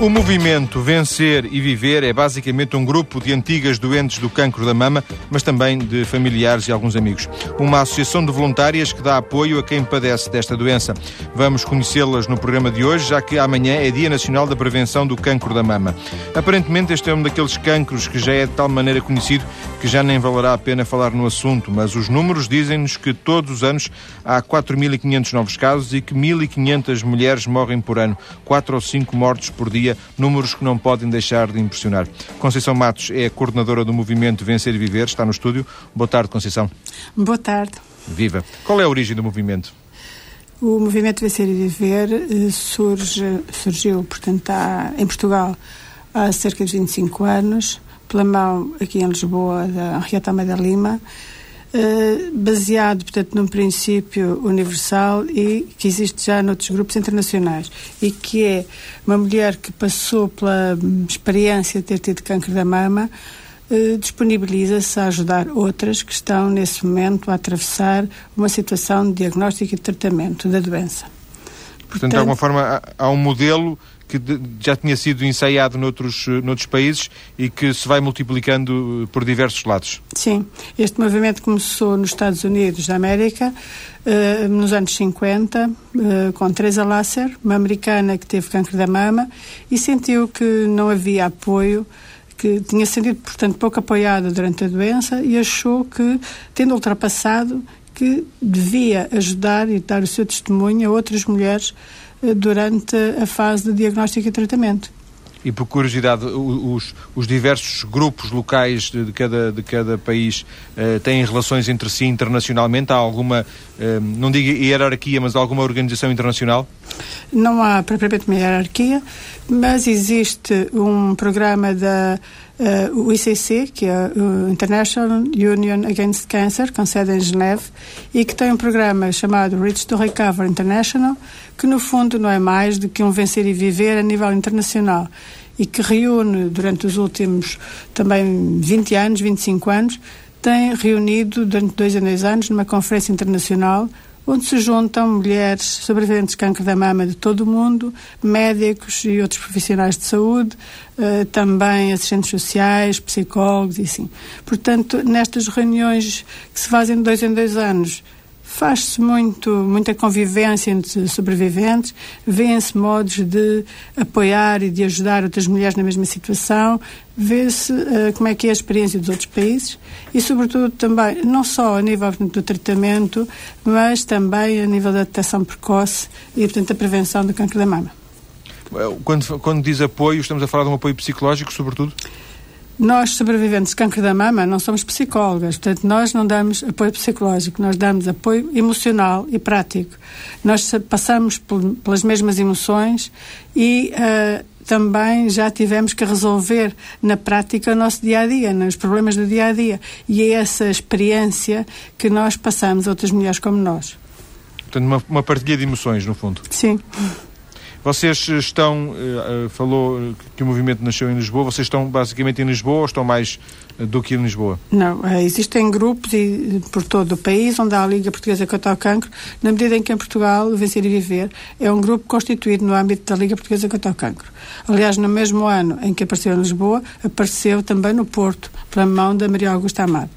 O movimento Vencer e Viver é basicamente um grupo de antigas doentes do cancro da mama, mas também de familiares e alguns amigos. Uma associação de voluntárias que dá apoio a quem padece desta doença. Vamos conhecê-las no programa de hoje, já que amanhã é Dia Nacional da Prevenção do Cancro da Mama. Aparentemente, este é um daqueles cancros que já é de tal maneira conhecido que já nem valerá a pena falar no assunto, mas os números dizem-nos que todos os anos há 4.500 novos casos e que 1.500 mulheres morrem por ano, 4 ou 5 mortes por dia números que não podem deixar de impressionar. Conceição Matos é a coordenadora do movimento Vencer e Viver, está no estúdio. Boa tarde, Conceição. Boa tarde. Viva. Qual é a origem do movimento? O movimento Vencer e Viver eh, surge, surgiu, portanto, há, em Portugal há cerca de 25 anos, pela mão aqui em Lisboa da Henrietta Almeida Lima, eh, baseado, portanto, num princípio universal e que existe já noutros grupos internacionais e que é uma mulher que passou pela experiência de ter tido câncer da mama uh, disponibiliza-se a ajudar outras que estão nesse momento a atravessar uma situação de diagnóstico e tratamento da doença. Portanto, Portanto de alguma forma, há um modelo que já tinha sido ensaiado noutros, noutros países e que se vai multiplicando eh, por diversos lados. Sim, este movimento começou nos Estados Unidos da América uh, nos anos 50, uh, com Teresa Lasser, uma americana que teve câncer da mama e sentiu que não havia apoio que tinha sentido, portanto, pouco apoiada durante a doença e achou que, tendo ultrapassado, que devia ajudar e dar o seu testemunho a outras mulheres eh, durante a fase de diagnóstico e tratamento. E por curiosidade, os, os diversos grupos locais de, de, cada, de cada país uh, têm relações entre si internacionalmente? Há alguma, uh, não digo hierarquia, mas alguma organização internacional? Não há propriamente uma hierarquia, mas existe um programa da uh, o ICC, que é o International Union Against Cancer, com sede em Geneve, e que tem um programa chamado Reach to Recover International, que no fundo não é mais do que um vencer e viver a nível internacional e que reúne durante os últimos também 20 anos, 25 anos, tem reunido durante dois a dois anos numa conferência internacional onde se juntam mulheres sobreviventes de câncer da mama de todo o mundo, médicos e outros profissionais de saúde, uh, também assistentes sociais, psicólogos e assim. Portanto, nestas reuniões que se fazem de dois em dois anos, faz-se muito, muita convivência entre sobreviventes, vêem-se modos de apoiar e de ajudar outras mulheres na mesma situação, vê-se uh, como é que é a experiência dos outros países e, sobretudo, também, não só a nível do tratamento, mas também a nível da detecção precoce e, portanto, a prevenção do câncer da mama. Quando, quando diz apoio, estamos a falar de um apoio psicológico, sobretudo? Nós, sobreviventes de câncer da mama, não somos psicólogas, portanto, nós não damos apoio psicológico, nós damos apoio emocional e prático. Nós passamos pelas mesmas emoções e uh, também já tivemos que resolver na prática o nosso dia a dia, nos problemas do dia a dia. E é essa experiência que nós passamos a outras mulheres como nós. Portanto, uma, uma partilha de emoções, no fundo. Sim. Vocês falou que o movimento nasceu em Lisboa, vocês estão basicamente em Lisboa ou estão mais do que em Lisboa? Não, existem grupos e, por todo o país onde há a Liga Portuguesa contra o Cancro, na medida em que em Portugal, Vencer e Viver é um grupo constituído no âmbito da Liga Portuguesa contra o Cancro. Aliás, no mesmo ano em que apareceu em Lisboa, apareceu também no Porto, pela mão da Maria Augusta Amado.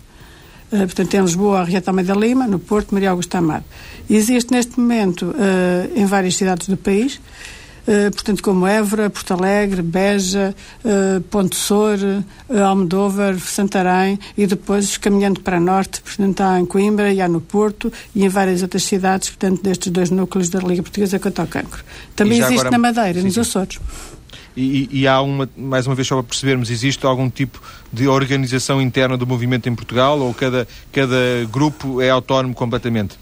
Uh, portanto, em Lisboa, a Rieta Almeida Lima, no Porto, Maria Augusta Amado. Existe neste momento uh, em várias cidades do país, portanto, como Évora, Porto Alegre, Beja, Ponte Sor, Almodóvar, Santarém e depois caminhando para norte, portanto, há em Coimbra e há no Porto e em várias outras cidades, portanto, destes dois núcleos da Liga Portuguesa contra o Cancro. Também existe agora... na Madeira, sim, nos Açores. E, e, há uma, mais uma vez só para percebermos, existe algum tipo de organização interna do movimento em Portugal ou cada, cada grupo é autónomo completamente?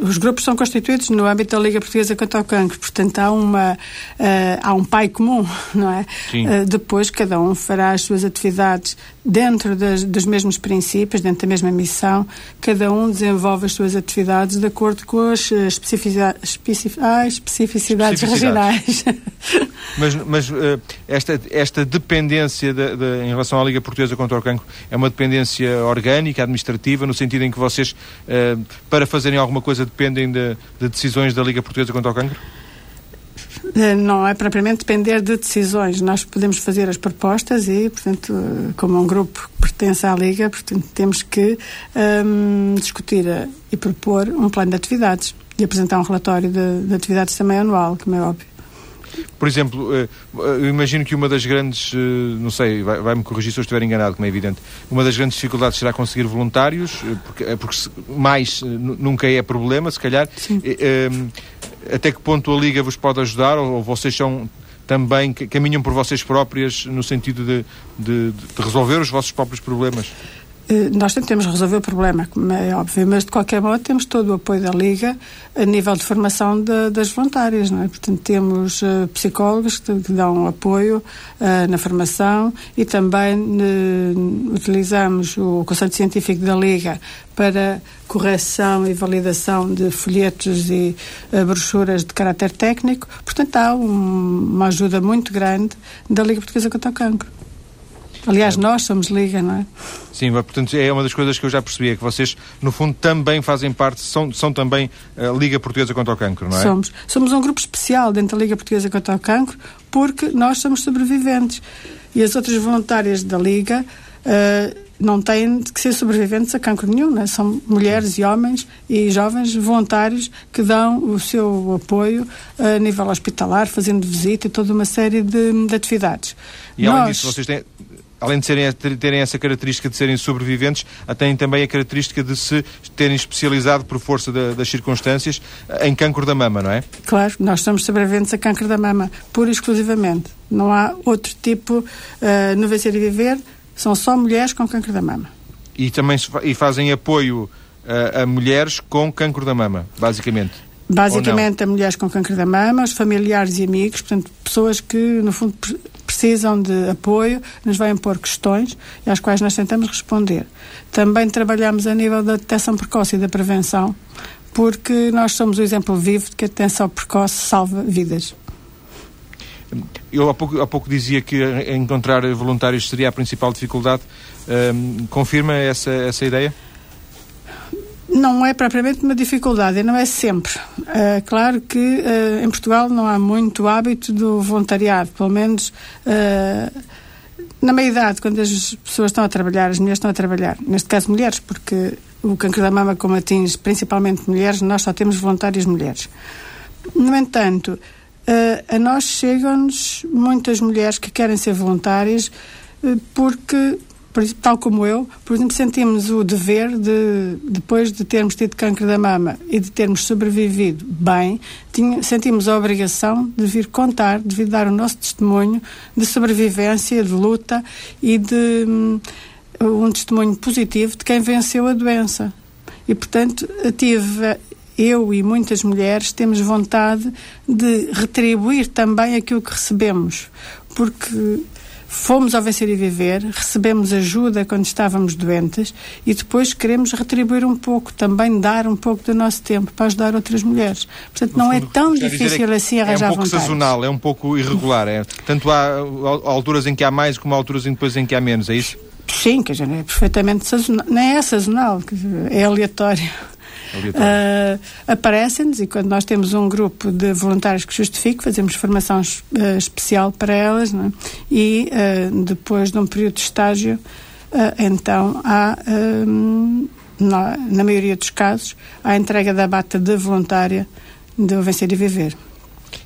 Os grupos são constituídos no âmbito da Liga Portuguesa contra o Cancro, portanto há, uma, uh, há um pai comum, não é? Uh, depois cada um fará as suas atividades dentro das, dos mesmos princípios, dentro da mesma missão, cada um desenvolve as suas atividades de acordo com as eh, especificidades, especific, ah, especificidades, regionais. mas mas uh, esta, esta dependência de, de, em relação à Liga Portuguesa contra o Cancro é uma dependência orgânica, administrativa, no sentido em que vocês, para fazerem alguma coisa dependem de, de, decisões da Liga Portuguesa contra o Cancro? Eh, não é propriamente depender de decisões. Nós podemos fazer as propostas e, portanto, eh, como um grupo que pertence à Liga, portanto, temos que um, ehm, discutir e propor um plano de atividades e apresentar um relatório de, de atividades também anual, como é óbvio. Por exemplo, eh, eu imagino que uma das grandes, não sei, vai-me corrigir se eu estiver enganado, como é evidente, uma das grandes dificuldades será conseguir voluntários, porque, porque mais nunca é problema, se calhar. Sim. Ehm, até que ponto a Liga vos pode ajudar ou, vocês são também caminham por vocês próprias no sentido de, de, de resolver os vossos próprios problemas? Eh, nós tentamos resolver o problema, como é óbvio, mas de qualquer modo temos todo o apoio da Liga a nível de formação de, das voluntárias, não é? Portanto, temos uh, psicólogos que, que, dão apoio uh, na formação e também uh, utilizamos o Conselho Científico da Liga para correção e validação de folhetos e brochuras de caráter técnico. Portanto, há um, uma ajuda muito grande da Liga Portuguesa contra o Cancro. Aliás, nós somos Liga, não é? Sim, portanto, é uma das coisas que eu já percebi, é que vocês, no fundo, também fazem parte, são, são também a Liga Portuguesa contra o Cancro, não é? Somos. Somos um grupo especial dentro da Liga Portuguesa contra o Cancro, porque nós somos sobreviventes. E as outras voluntárias da Liga uh, não têm que ser sobreviventes a cancro nenhum, né? são mulheres e homens e jovens voluntários que dão o seu apoio a nível hospitalar, fazendo visita e toda uma série de, de atividades. E Nós... além disso, vocês têm, além de serem, terem essa característica de serem sobreviventes, têm também a característica de se terem especializado por força da, das circunstâncias em cancro da mama, não é? Claro, nós somos sobreviventes a cancro da mama, pura e exclusivamente. Não há outro tipo uh, no Vencer e Viver, são só mulheres com cancro da mama. E também e fazem apoio uh, a mulheres com cancro da mama, basicamente? Basicamente a mulheres com câncer da mama, os familiares e amigos, portanto, pessoas que, no fundo, precisam de apoio, nos vêm pôr questões e às quais nós tentamos responder. Também trabalhamos a nível da detecção precoce e da prevenção, porque nós somos o exemplo vivo de que a detecção precoce salva vidas. Eu há pouco, há pouco dizia que encontrar voluntários seria a principal dificuldade. Um, confirma essa, essa ideia? Não é propriamente uma dificuldade, não é sempre. Uh, claro que uh, em Portugal não há muito hábito do voluntariado, pelo menos uh, na meia-idade, quando as pessoas estão a trabalhar, as mulheres estão a trabalhar. Neste caso, mulheres, porque o câncer da mama, como atinge principalmente mulheres, nós só temos voluntárias mulheres. No entanto, a nós chegam-nos muitas mulheres que querem ser voluntárias porque tal como eu, por exemplo, sentimos o dever de, depois de termos tido câncer da mama e de termos sobrevivido bem, tinha, sentimos a obrigação de vir contar, de vir dar o nosso testemunho de sobrevivência, de luta e de um, um testemunho positivo de quem venceu a doença. E, portanto, tive eu e muitas mulheres temos vontade de retribuir também aquilo que recebemos, porque Fomos ao Vencer e Viver, recebemos ajuda quando estávamos doentes e depois queremos retribuir um pouco, também dar um pouco do nosso tempo para ajudar outras mulheres. Portanto, não é tão difícil é assim arranjar É um pouco vontades. sazonal, é um pouco irregular. É. Tanto há alturas em que há mais como há alturas em depois em que há menos, é isso? Sim, que é perfeitamente sazonal. Não é sazonal, é aleatório uh, aparecem-nos e quando nós temos um grupo de voluntários que justifique, fazemos formação uh, especial para elas é? e uh, depois de um período de estágio, então há, na, na maioria dos casos, a entrega da bata de voluntária de Vencer e Viver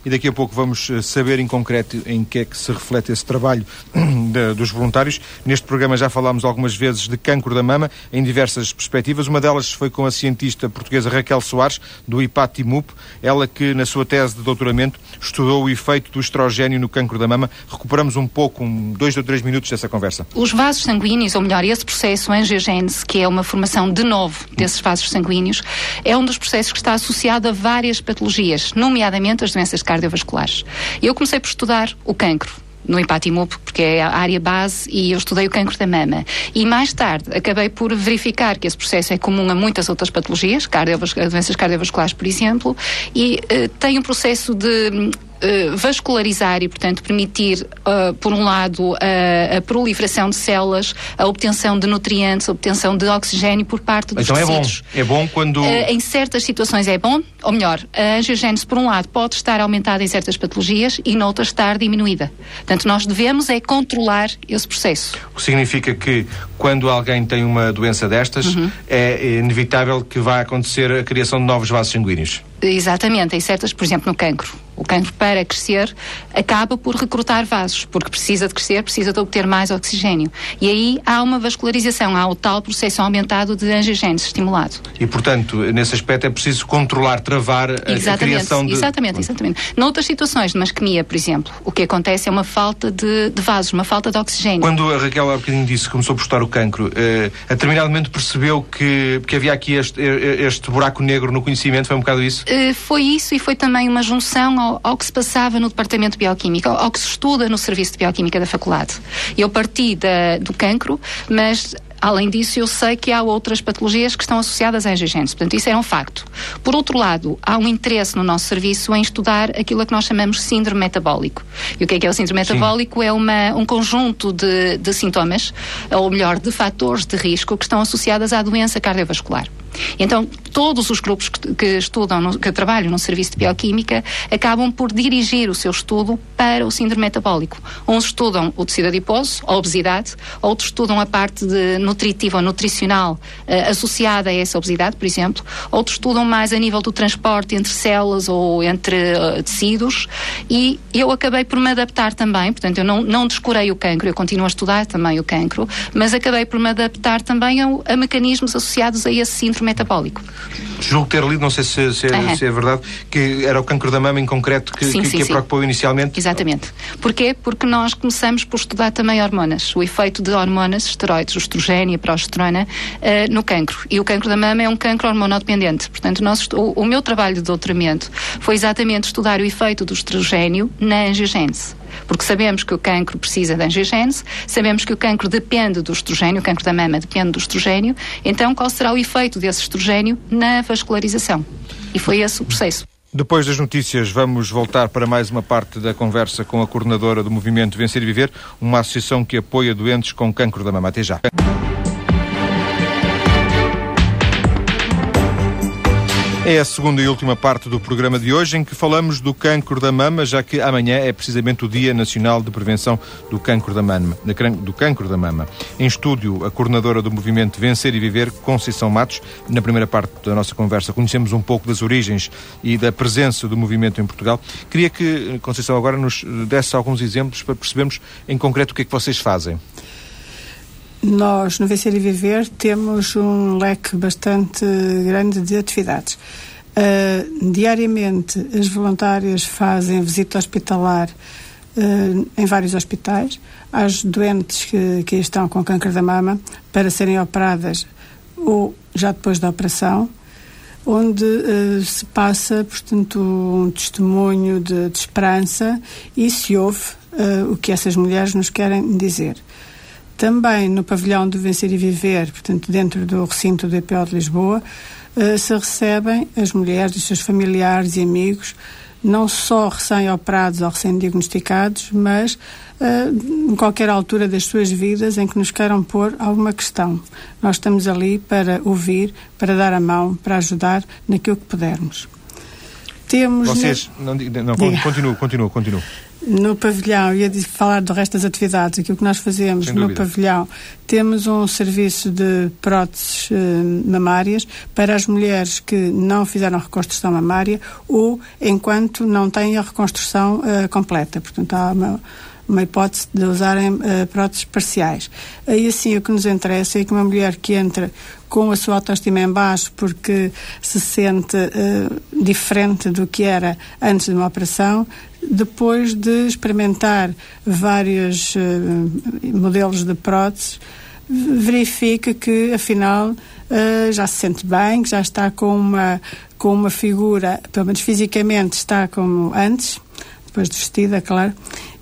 e daqui a pouco vamos eh, saber em concreto em que é que se reflete esse trabalho de, dos voluntários. Neste programa já falámos algumas vezes de cancro da mama em diversas perspectivas. Uma delas foi com a cientista portuguesa Raquel Soares, do IPAT-IMUP, ela que na sua tese de doutoramento estudou o efeito do estrogênio no cancro da mama. Recuperamos um pouco, um, dois ou três minutos dessa conversa. Os vasos sanguíneos, ou melhor, esse processo angiogênese, que é uma formação de novo desses vasos sanguíneos, é um dos processos que está associado a várias patologias, nomeadamente as doenças cardiovasculares. Eu comecei por estudar o cancro no Empatimup, porque é a área base, e eu estudei o cancro da mama. E mais tarde acabei por verificar que esse processo é comum a muitas outras patologias, cardiovas doenças cardiovasculares, por exemplo, e uh, tem um processo de uh, vascularizar e, portanto, permitir, uh, por um lado, a proliferação de células, a obtenção de nutrientes, a obtenção de oxigênio por parte dos então tecidos. Então é bom, é bom quando... em certas situações é bom, ou melhor, a angiogênese, por um lado, pode estar aumentada em certas patologias e noutras estar diminuída. Portanto, nós devemos é controlar esse processo. O que significa que quando alguém tem uma doença destas, uhum. é inevitável que vá acontecer a criação de novos vasos sanguíneos. Exatamente, em certas, por exemplo, no cancro. O cancro, para crescer, acaba por recrutar vasos, porque precisa de crescer, precisa de obter mais oxigênio. E aí há uma vascularização, há o tal processo aumentado de angiogênese estimulado. E, portanto, nesse aspecto é preciso controlar, travar a, a criação de... Exatamente, exatamente. Noutras situações de masquemia, por exemplo, o que acontece é uma falta de, de vasos, uma falta de oxigênio. Quando a Raquel há bocadinho disse que começou por estudar o cancro, eh, a determinado momento percebeu que, que havia aqui este, este buraco negro no conhecimento, foi um bocado isso? Uh, foi isso e foi também uma junção ao, ao, que se passava no Departamento de Bioquímica, ao, que se estuda no Serviço de Bioquímica da Faculdade. Eu parti da, do cancro, mas Além disso, eu sei que há outras patologias que estão associadas à angiogenese. Portanto, isso é um facto. Por outro lado, há um interesse no nosso serviço em estudar aquilo a que nós chamamos síndrome metabólico. E o que é que é o síndrome Sim. metabólico? É uma, um conjunto de, de sintomas, ou melhor, de fatores de risco que estão associados à doença cardiovascular. Então, todos os grupos que, que estudam, no, que trabalham no serviço de bioquímica, acabam por dirigir o seu estudo para o síndrome metabólico. Uns estudam o tecido adiposo, a obesidade, outros estudam a parte de nutritiva ou nutricional uh, associada a essa obesidade, por exemplo, outros estudam mais a nível do transporte entre células ou entre uh, tecidos, e eu acabei por me adaptar também, portanto, eu não, não descurei o cancro, eu continuo a estudar também o cancro, mas acabei por me adaptar também a mecanismos associados a esse síndrome metabólico. Julgo ter lido, não sei se, se, é, se, é, verdade, que era o cancro da mama em concreto que, sim, que, sim, que a preocupou inicialmente. Exatamente. Porquê? Porque nós começamos por estudar também hormonas, o efeito de hormonas, esteroides, estrogênio e progesterona uh, no cancro. E o cancro da mama é um cancro hormonodependente. Portanto, nós, o, o meu trabalho de doutoramento foi exatamente estudar o efeito do estrogênio na angiogênese porque sabemos que o cancro precisa de angiogênese, sabemos que o cancro depende do estrogênio, o cancro da mama depende do estrogênio, então qual será o efeito desse estrogênio na vascularização? E foi esse o processo. Depois das notícias, vamos voltar para mais uma parte da conversa com a coordenadora do movimento Vencer e Viver, uma associação que apoia doentes com cancro da mama. Até já. É a segunda e última parte do programa de hoje em que falamos do cancro da mama, já que amanhã é precisamente o Dia Nacional de Prevenção do Cancro da Mama. Do cancro da mama. Em estúdio, a coordenadora do movimento Vencer e Viver, Conceição Matos. Na primeira parte da nossa conversa, conhecemos um pouco das origens e da presença do movimento em Portugal. Queria que, Conceição, agora nos desse alguns exemplos para percebermos em concreto o que é que vocês fazem. Nós, no Vencer e Viver, temos um leque bastante grande de atividades. Uh, diariamente, as voluntárias fazem visita hospitalar uh, em vários hospitais às doentes que, que estão com câncer da mama para serem operadas ou já depois da operação, onde uh, se passa, portanto, um testemunho de, de esperança e se ouve o que essas mulheres nos querem dizer. Também no pavilhão do Vencer e Viver, portanto, dentro do recinto do EPO de Lisboa, uh, se recebem as mulheres e os seus familiares e amigos, não só recém-operados ou recém-diagnosticados, mas uh, em qualquer altura das suas vidas em que nos queiram pôr alguma questão. Nós estamos ali para ouvir, para dar a mão, para ajudar naquilo que pudermos. Temos. Vocês. Não, não, continuo, continuo, continuo no pavilhão, ia falar do resto das atividades, aquilo que nós fazemos no pavilhão, temos um serviço de próteses uh, mamárias para as mulheres que não fizeram reconstrução mamária ou enquanto não têm a reconstrução uh, completa. Portanto, há uma, uma hipótese de usarem uh, próteses parciais. Aí, assim, o que nos interessa é que uma mulher que entra com a sua autoestima em baixo porque se sente uh, diferente do que era antes de uma operação, depois de experimentar vários uh, modelos de próteses, verifica que, afinal, uh, já se sente bem, que já está com uma, com uma figura, pelo menos fisicamente, está como antes, depois de vestida, claro,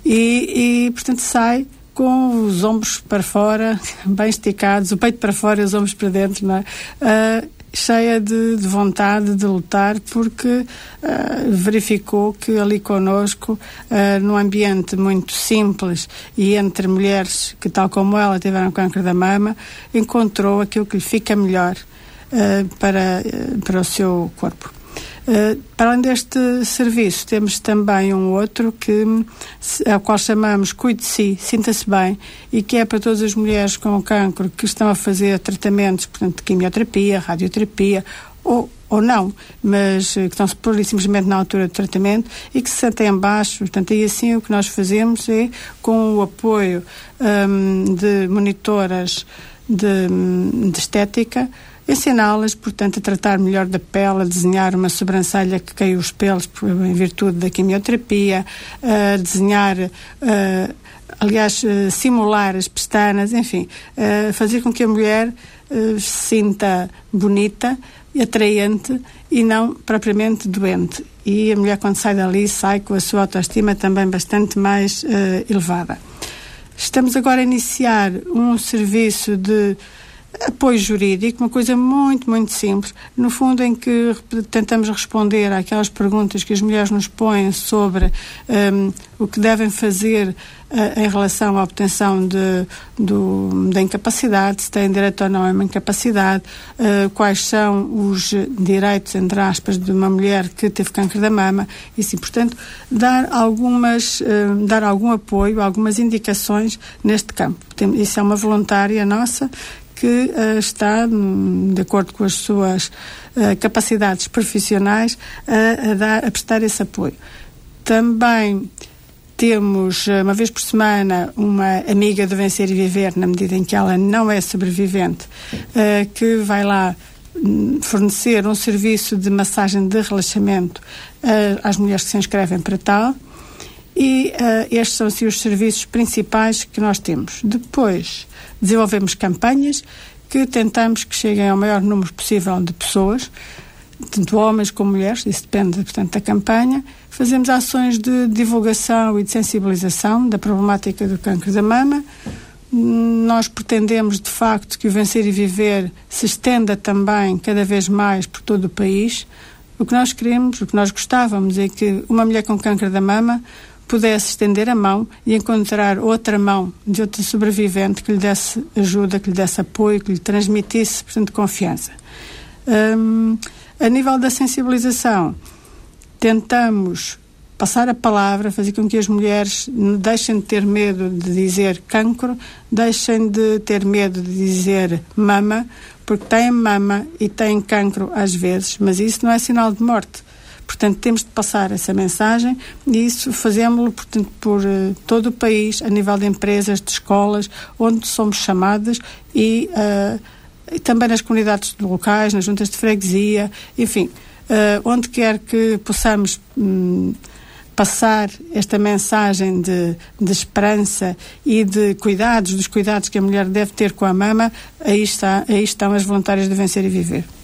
e, e portanto, sai com os ombros para fora, bem esticados, o peito para fora e os ombros para dentro, não é? Uh, cheia de, de vontade de lutar, porque uh, verificou que ali conosco, uh, num ambiente muito simples e entre mulheres que, tal como ela, tiveram câncer da mama, encontrou aquilo que lhe fica melhor uh, para, para o seu corpo. Uh, para além deste serviço, temos também um outro que, ao qual chamamos Cuide de Si, Sinta-se Bem, e que é para todas as mulheres com cancro que estão a fazer tratamentos, portanto, de quimioterapia, radioterapia ou, ou não, mas eh, que estão simplesmente na altura do tratamento e que se sentem abaixo. Portanto, aí assim o que nós fazemos é, com o apoio um, de monitoras de, de estética, ensiná-las, portanto, a tratar melhor da pele, a desenhar uma sobrancelha que caiu os pelos em virtude da quimioterapia, a desenhar, aliás, simular as pestanas, enfim, fazer com que a mulher se sinta bonita, atraente e não propriamente doente. E a mulher, quando sai dali, sai com a sua autoestima também bastante mais elevada. Estamos agora a iniciar um serviço de apoio jurídico, uma coisa muito, muito simples, no fundo em que tentamos responder àquelas perguntas que as mulheres nos põem sobre um, o que devem fazer uh, em relação à obtenção de, do, da incapacidade, se têm direito ou não a uma incapacidade, uh, quais são os direitos, entre aspas, de uma mulher que teve câncer da mama, e assim, portanto, dar algumas, uh, dar algum apoio, algumas indicações neste campo. Isso é uma voluntária nossa que uh, está, hum, de acordo com as suas uh, capacidades profissionais, a, dar, a prestar esse apoio. Também temos, eh, uma vez por semana, uma amiga do Vencer e Viver, na medida em que ela não é sobrevivente, uh, que vai lá hum, fornecer um serviço de massagem de relaxamento uh, às mulheres que se inscrevem para tal. E uh, estes são assim, os serviços principais que nós temos. Depois, desenvolvemos campanhas que tentamos que cheguem ao maior número possível de pessoas, tanto homens como mulheres, isso depende, portanto, da campanha. Fazemos ações de divulgação e de sensibilização da problemática do câncer da mama. Nós pretendemos, de facto, que o Vencer e Viver se estenda também cada vez mais por todo o país. O que nós queremos, o que nós gostávamos é que uma mulher com câncer da mama pudesse estender a mão e encontrar outra mão de outro sobrevivente que lhe desse ajuda, que lhe desse apoio, que lhe transmitisse, portanto, confiança. Um, a nível da sensibilização, tentamos passar a palavra, fazer com que as mulheres deixem de ter medo de dizer cancro, deixem de ter medo de dizer mama, porque têm mama e têm cancro às vezes, mas isso não é sinal de morte. Portanto, temos de passar essa mensagem e isso fazemos-lo, portanto, por uh, todo o país, a nível de empresas, de escolas, onde somos chamadas e, uh, e também nas comunidades locais, nas juntas de freguesia, enfim, uh, onde quer que possamos um, passar esta mensagem de, de, esperança e de cuidados, dos cuidados que a mulher deve ter com a mama, aí, está, aí estão as voluntárias de Vencer e Viver.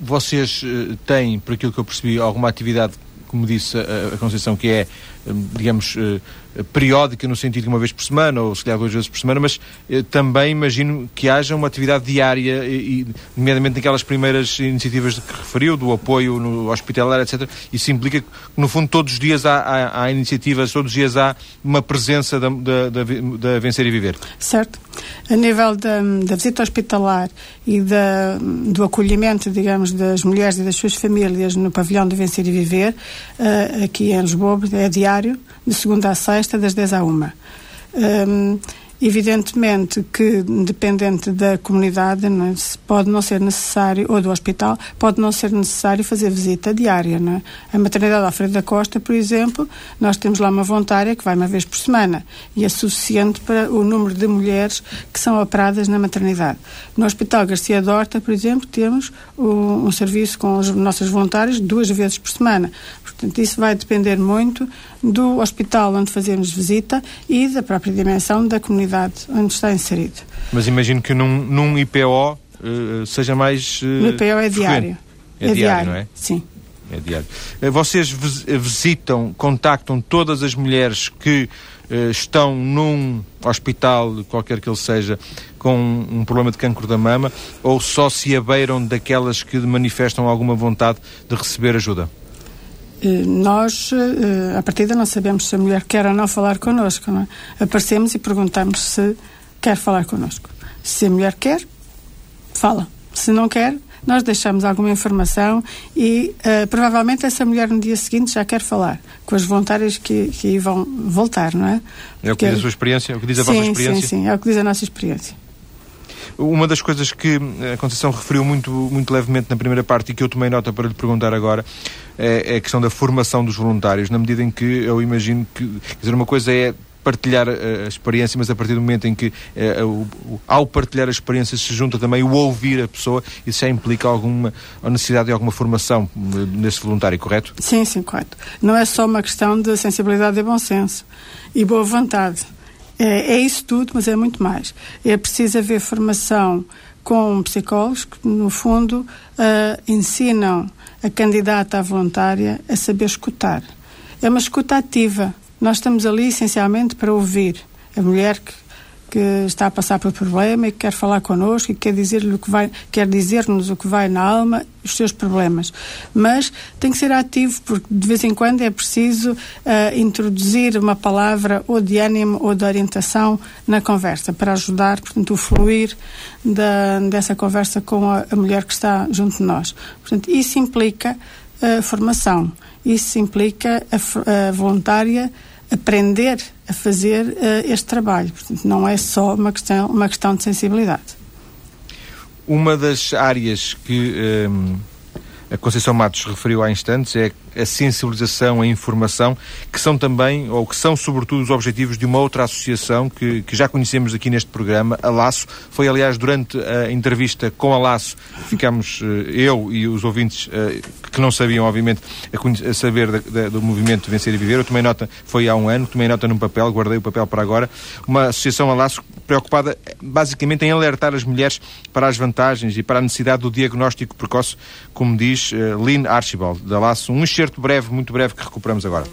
Vocês eh, têm, por aquilo que eu percebi, alguma atividade, como disse a, Conceição, que é, digamos, eh, periódica no sentido de uma vez por semana ou se calhar duas vezes por semana, mas eh, também imagino que haja uma atividade diária, e, nomeadamente naquelas primeiras iniciativas que referiu, do apoio no hospitalar, etc. Isso implica que, no fundo, todos os dias há, há, há iniciativas, todos os dias há uma presença da, da, da, da Vencer e Viver. Certo. A nível da, da visita hospitalar e da, do acolhimento, digamos, das mulheres e das suas famílias no pavilhão de Vencer e Viver, aqui em Lisboa, é diário, de segunda a sexta, das 10 à 1. Um, Evidentemente que, dependente da comunidade, não é? pode não ser necessário, ou do hospital, pode não ser necessário fazer visita diária. Não é? A maternidade Alfredo da Costa, por exemplo, nós temos lá uma voluntária que vai uma vez por semana e é suficiente para o número de mulheres que são operadas na maternidade. No Hospital Garcia Dorta, por exemplo, temos um, um serviço com os nossos voluntários duas vezes por semana. Portanto, isso vai depender muito do hospital onde fazemos visita e da própria dimensão da comunidade onde está inserido. Mas imagino que num, num IPO uh, eh, seja mais. Uh, no IPO é diário. É, é, diário, diário, não é? Sim. É diário. Uh, vocês visitam, contactam todas as mulheres que uh, estão num hospital, qualquer que ele seja, com um problema de cancro da mama, ou só se abeiram daquelas que manifestam alguma vontade de receber ajuda? Nós, a partir de não sabemos se a mulher quer ou não falar connosco. Não é? Aparecemos e perguntamos se quer falar connosco. Se a mulher quer, fala. Se não quer, nós deixamos alguma informação e uh, provavelmente essa mulher no dia seguinte já quer falar com as voluntárias que, que vão voltar, não é? É o que diz a sua experiência? É o que diz a sim, vossa experiência? Sim, sim, é o que diz a nossa experiência. Uma das coisas que a Conceição referiu muito, muito levemente na primeira parte e que eu tomei nota para lhe perguntar agora é, é a questão da formação dos voluntários, na medida em que eu imagino que, quer dizer, uma coisa é partilhar a, experiência, mas a partir do momento em que eh, o, ao partilhar a experiência se junta também o ouvir a pessoa, isso já implica alguma necessidade de alguma formação eh, nesse voluntário, correto? Sim, sim, correto. Não é só uma questão de sensibilidade e bom senso e boa vontade. É, é isso tudo, mas é muito mais. É preciso haver formação com psicólogos que, no fundo, uh, ensinam a candidata à voluntária a saber escutar. É uma escuta ativa nós estamos ali essencialmente para ouvir a mulher que, que está a passar por problema e que quer falar connosco e quer dizer-lhe o que vai, quer dizer-nos o que vai na alma, os seus problemas. Mas tem que ser ativo porque de vez em quando é preciso uh, introduzir uma palavra ou de ânimo ou de orientação na conversa para ajudar, portanto, o fluir da, dessa conversa com a, a mulher que está junto de nós. Portanto, isso implica uh, formação. Isso implica a, a voluntária aprender a fazer uh, este trabalho. Portanto, não é só uma questão, uma questão de sensibilidade. Uma das áreas que um, ehm, a Conceição Matos referiu há instantes é a sensibilização, a informação, que são também, ou que são sobretudo os objetivos de uma outra associação que, que já conhecemos aqui neste programa, a Laço. Foi, aliás, durante a entrevista com a Laço, ficamos, eh, eu e os ouvintes eh, que não sabiam, obviamente, a, a saber da, da, do movimento Vencer e Viver. Eu tomei nota, foi há um ano, tomei nota num papel, guardei o papel para agora. Uma associação a Laço preocupada basicamente em alertar as mulheres para as vantagens e para a necessidade do diagnóstico precoce, como diz uh, Lynn Archibald, da Laço. Um excerto breve, muito breve, que recuperamos agora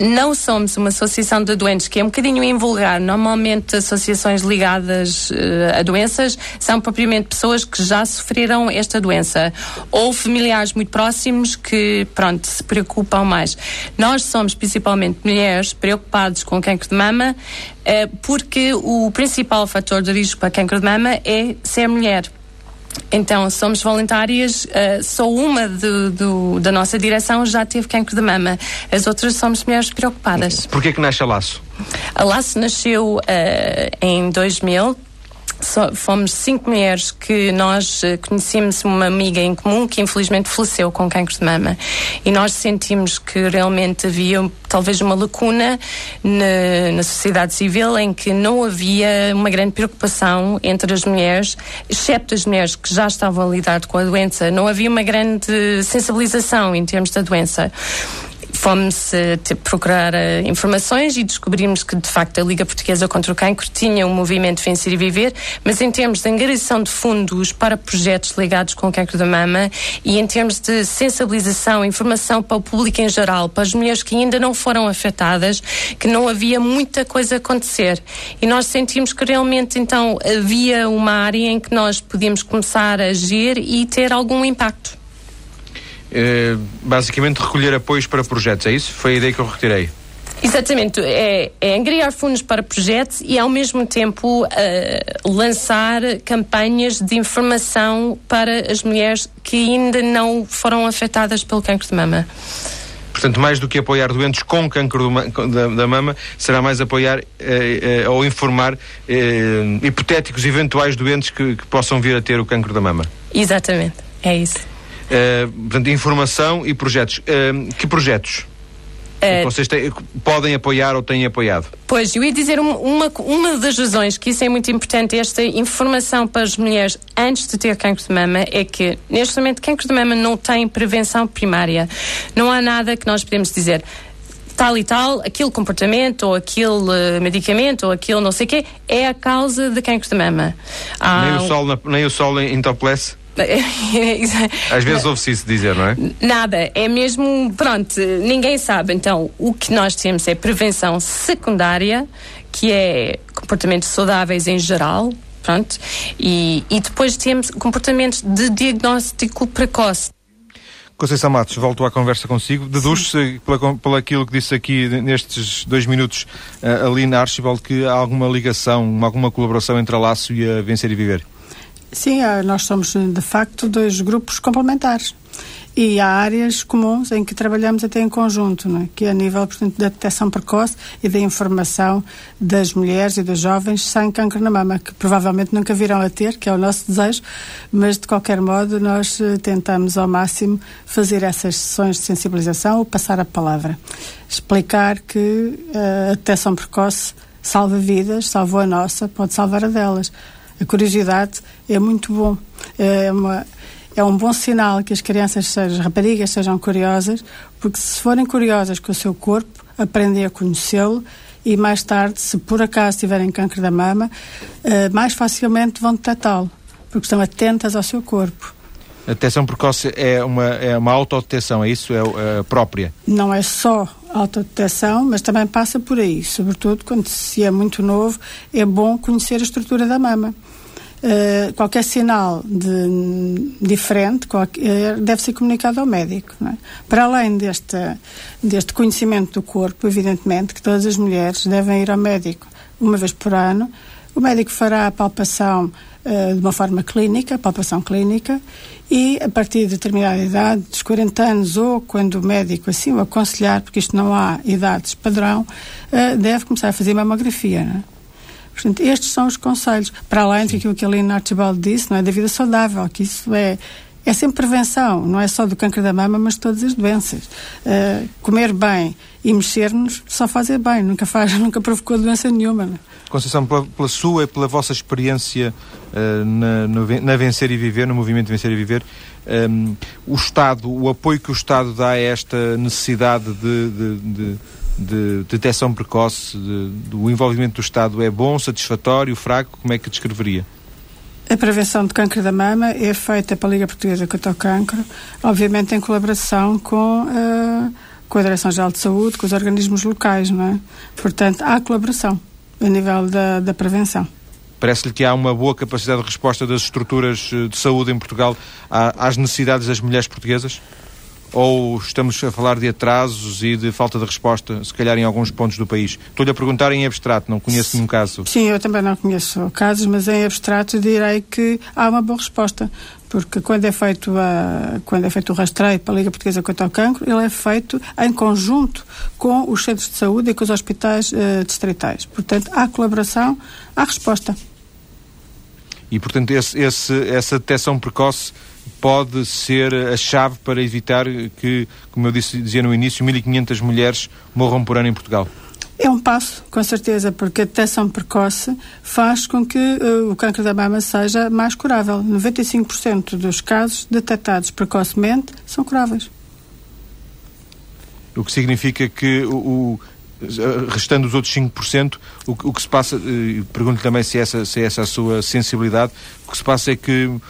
não somos uma associação de doentes, que é um bocadinho invulgar. Normalmente, associações ligadas uh, a doenças são propriamente pessoas que já sofreram esta doença ou familiares muito próximos que, pronto, se preocupam mais. Nós somos principalmente mulheres preocupadas com cancro de mama, uh, porque o principal fator de risco para cancro de mama é ser mulher. Então, somos voluntárias, uh, só uma de, do, da nossa direção já teve cancro de mama. As outras somos mulheres preocupadas. Porquê que nasce a Laço? A Laço nasceu uh, em 2000 Fomos cinco mulheres que nós uh, conhecemos uma amiga em comum que infelizmente faleceu com cancro de mama. E nós sentimos que realmente havia talvez uma lacuna na, na sociedade civil em que não havia uma grande preocupação entre as mulheres, exceto as mulheres que já estavam a lidar com a doença, não havia uma grande sensibilização em termos da doença fomos uh, procurar uh, informações e descobrimos que, de facto, a Liga Portuguesa contra o Cancro tinha um movimento Vencer e Viver, mas em termos de angariação de fundos para projetos ligados com o cancro da mama e em termos de sensibilização, informação para o público em geral, para as mulheres que ainda não foram afetadas, que não havia muita coisa a acontecer. E nós sentimos que realmente, então, havia uma área em que nós podíamos começar a agir e ter algum impacto. Eh, basicamente recolher apoios para projetos, é isso? Foi a ideia que eu retirei. Exatamente, é, é angariar fundos para projetos e ao mesmo tempo uh, lançar campanhas de informação para as mulheres que ainda não foram afetadas pelo cancro de mama. Portanto, mais do que apoiar doentes com cancro da, da mama, será mais apoiar eh, eh, ou informar eh, hipotéticos eventuais doentes que, que possam vir a ter o cancro da mama. Exatamente, é isso. Uh, portanto, informação e projetos. Uh, que projetos? Uh, vocês têm, podem apoiar ou têm apoiado? Pois, eu ia dizer uma, uma, uma das razões que isso é muito importante, esta informação para as mulheres antes de ter cancro de mama, é que neste momento cancro de mama não tem prevenção primária. Não há nada que nós podemos dizer tal e tal, aquele comportamento ou aquele medicamento ou aquele não sei o quê, é a causa de cancro de mama. nem, o sol na, nem o sol entoplece? Às vezes ouve-se isso dizer, não é? Nada, é mesmo, pronto, ninguém sabe. Então, o que nós temos é prevenção secundária, que é comportamentos saudáveis em geral, pronto, e, e depois temos comportamentos de diagnóstico precoce. Conceição Matos, volto à conversa consigo. Deduz-se, pela aquilo que disse aqui nestes dois minutos, uh, ali na Archibald, que há alguma ligação, alguma colaboração entre a Laço e a Vencer e Viver? Sim, eh, nós somos de facto dois grupos complementares. E há áreas comuns em que trabalhamos até em conjunto, é? que é a nível, portanto, da detecção precoce e da informação das mulheres e dos jovens sem câncer na mama, que provavelmente nunca virão a ter, que é o nosso desejo, mas de qualquer modo nós eh, tentamos ao máximo fazer essas sessões de sensibilização ou passar a palavra. Explicar que eh, a detecção precoce salva vidas, salvou a nossa, pode salvar a delas. A curiosidade é muito bom. É uma é um bom sinal que as crianças, sejam, as raparigas, sejam curiosas, porque se forem curiosas com o seu corpo, aprendem a conhecê-lo e mais tarde, se por acaso tiverem câncer da mama, uh, mais facilmente vão detectá-lo, porque estão atentas ao seu corpo. A detecção precoce é uma, é uma autodetecção, é isso? É, é própria? Não é só autodetecção, mas também passa por aí. Sobretudo quando se é muito novo, é bom conhecer a estrutura da mama. Uh, qualquer sinal de, diferente qualquer, deve ser comunicado ao médico. É? Para além deste, deste conhecimento do corpo, evidentemente, que todas as mulheres devem ir ao médico uma vez por ano. O médico fará a palpação uh, de uma forma clínica, palpação clínica, e a partir de determinada idade, dos 40 anos, ou quando o médico assim o aconselhar, porque isto não há idades padrão, uh, deve começar a fazer mamografia. Não é? Portanto, estes são os conselhos, para além daquilo que a Lina Archibald disse, não é da vida saudável, que isso é é sempre prevenção, não é só do câncer da mama, mas de todas as doenças. Uh, comer bem e mexer-nos só fazer bem, nunca faz, nunca provocou doença nenhuma. É? Conceição, pela, pela, sua e pela vossa experiência uh, na, no, na, Vencer e Viver, no movimento Vencer e Viver, um, ehm, o Estado, o apoio que o Estado dá a esta necessidade de, de, de de detecção precoce, de, do envolvimento do Estado é bom, satisfatório, fraco? Como é que descreveria? A prevenção de câncer da mama é feita pela Liga Portuguesa contra o Cancro, obviamente em colaboração com, uh, com a Direção-Geral de Saúde, com os organismos locais, não é? Portanto, há colaboração a nível da, da prevenção. Parece-lhe que há uma boa capacidade de resposta das estruturas eh, de saúde em Portugal às necessidades das mulheres portuguesas? Ou estamos a falar de atrasos e de falta de resposta, se calhar em alguns pontos do país? Estou-lhe a perguntar em abstrato, não conheço nenhum caso. Sim, eu também não conheço casos, mas em abstrato direi que há uma boa resposta. Porque quando é feito, a, quando é feito o rastreio para a Liga Portuguesa contra o Cancro, ele é feito em conjunto com os centros de saúde e com os hospitais uh, distritais. Portanto, há colaboração, há resposta. E, portanto, esse, esse, essa detecção precoce pode ser a chave para evitar que, como eu disse, dizia no início, 1.500 mulheres morram por ano em Portugal? É um passo, com certeza, porque a detecção precoce faz com que uh, o câncer da mama seja mais curável. 95% dos casos detectados precocemente são curáveis. O que significa que o, o restando os outros 5%, o, o que se passa, uh, pergunto também se é essa, se é essa a sua sensibilidade, o que se passa é que eh,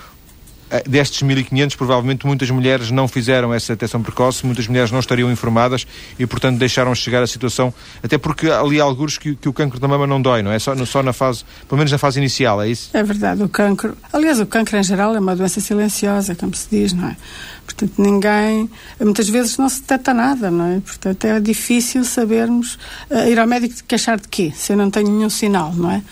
destes 1.500, provavelmente muitas mulheres não fizeram essa detecção precoce, muitas mulheres não estariam informadas e, portanto, deixaram chegar a situação, até porque ali há alguns que, que o cancro da mama não dói, não é? Só, só na fase, pelo menos na fase inicial, é isso? É verdade, o cancro, aliás, o cancro em geral é uma doença silenciosa, como se diz, não é? Portanto, ninguém, muitas vezes não se detecta nada, não é? Portanto, é difícil sabermos, uh, ir ao médico queixar de quê, se eu não tenho nenhum sinal, não é?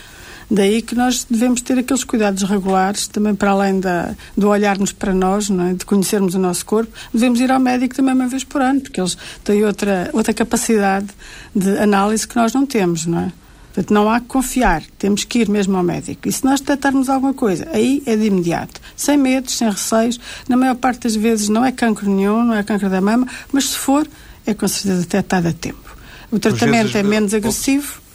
Daí que nós devemos ter aqueles cuidados regulares, também para além da, do olharmos para nós, é? de conhecermos o nosso corpo, devemos ir ao médico também uma vez por ano, porque eles têm outra, outra capacidade de análise que nós não temos, não é? Portanto, não há que confiar, temos que ir mesmo ao médico. E se nós detectarmos alguma coisa, aí é de imediato, sem medos, sem receios. Na maior parte das vezes não é cancro nenhum, não é cancro da mama, mas se for, é com certeza detectado a tempo. O tratamento vezes, é menos agressivo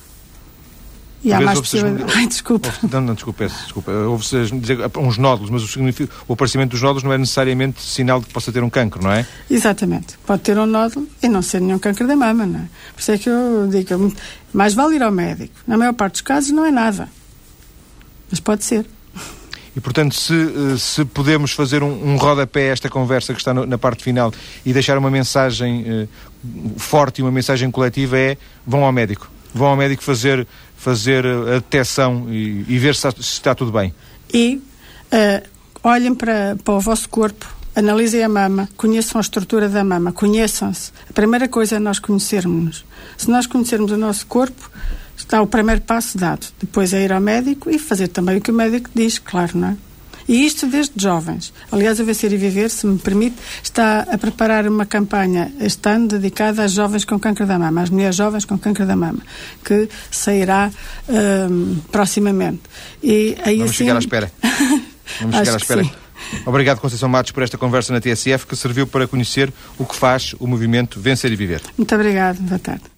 e há mais possibilidades. Ai, desculpa. Não, não, desculpa, desculpa. Houve-se dizer uns nódulos, mas o, o aparecimento dos nódulos não é necessariamente sinal de que possa ter um cancro, não é? Exatamente. Pode ter um nódulo e não ser nenhum cancro da mama, não é? Por isso é que eu digo, mais vale ir ao médico. Na maior parte dos casos não é nada. Mas pode ser. E, portanto, se, eh, se podemos fazer um, um rodapé a esta conversa que está no, na parte final e deixar uma mensagem eh, forte e uma mensagem coletiva é vão ao médico. Vão ao médico fazer, fazer a detecção e, e ver se está, se está, tudo bem. E uh, olhem para, para o vosso corpo, analisem a mama, conheçam a estrutura da mama, conheçam-se. A primeira coisa é nós conhecermos-nos. Se nós conhecermos o nosso corpo, está o primeiro passo dado. Depois é ir ao médico e fazer também o que o médico diz, claro, não é? E isto desde jovens. Aliás, a Vencer e Viver, se me permite, está a preparar uma campanha este ano dedicada às jovens com câncer da mama, às mulheres jovens com câncer da mama, que sairá um, proximamente. E aí, Vamos assim... chegar à espera. Vamos chegar à espera. Obrigado, Conceição Matos, por esta conversa na TSF que serviu para conhecer o que faz o movimento Vencer e Viver. Muito obrigado. Boa tarde.